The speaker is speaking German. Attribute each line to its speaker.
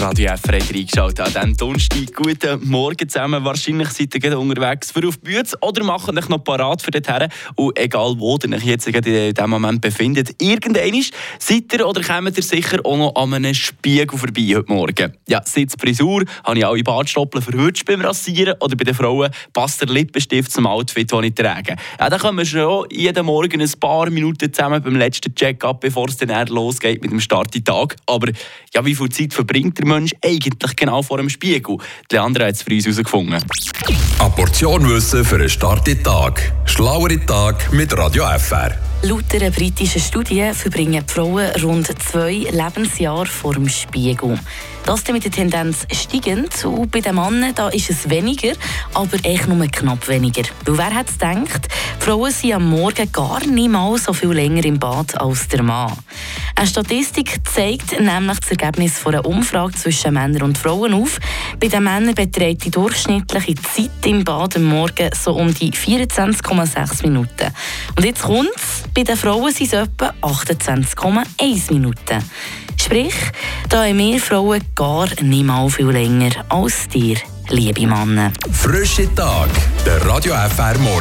Speaker 1: Radio F hat reingeschaut an diesem Donnerstag. Guten Morgen zusammen. Wahrscheinlich seid ihr gerade unterwegs für auf die Bühne oder machen euch noch parat für dorthin. Und egal wo ihr euch jetzt in diesem Moment befindet, irgendwann seid ihr oder kommt ihr sicher auch noch an einem Spiegel vorbei heute Morgen. Ja, sitzt Frisur, habe ich alle Bartstoppeln verwünscht beim Rasieren oder bei den Frauen passt der Lippenstift zum Outfit, das ich trage. Ja, dann kommen wir schon jeden Morgen ein paar Minuten zusammen beim letzten Check-up, bevor es dann losgeht mit dem Start in Tag. Aber ja, wie viel Zeit verbringt der Mensch eigentlich genau vor dem Spiegel? Die andere hat es für uns herausgefunden.
Speaker 2: Eine Portion Wissen für einen starken Tag. Schlauere Tag mit Radio FR.
Speaker 3: Laut einer britischen Studie verbringen die Frauen rund zwei Lebensjahre vor dem Spiegel. Das mit der Tendenz steigend und bei den Männern da ist es weniger, aber echt nur knapp weniger. Weil wer hat es gedacht, Frauen sind am Morgen gar nicht mal so viel länger im Bad als der Mann. Eine Statistik zeigt nämlich das Ergebnis von einer Umfrage zwischen Männern und Frauen auf. Bei den Männern beträgt die durchschnittliche Zeit im Bad am Morgen so um die 24,6 Minuten. Und jetzt kommt bei den Frauen sind es etwa 28,1 Minuten. Sprich, da haben wir Frauen gar nicht mal viel länger als dir, liebe Männer.
Speaker 2: Frische Tag, der Radio FR Morgen.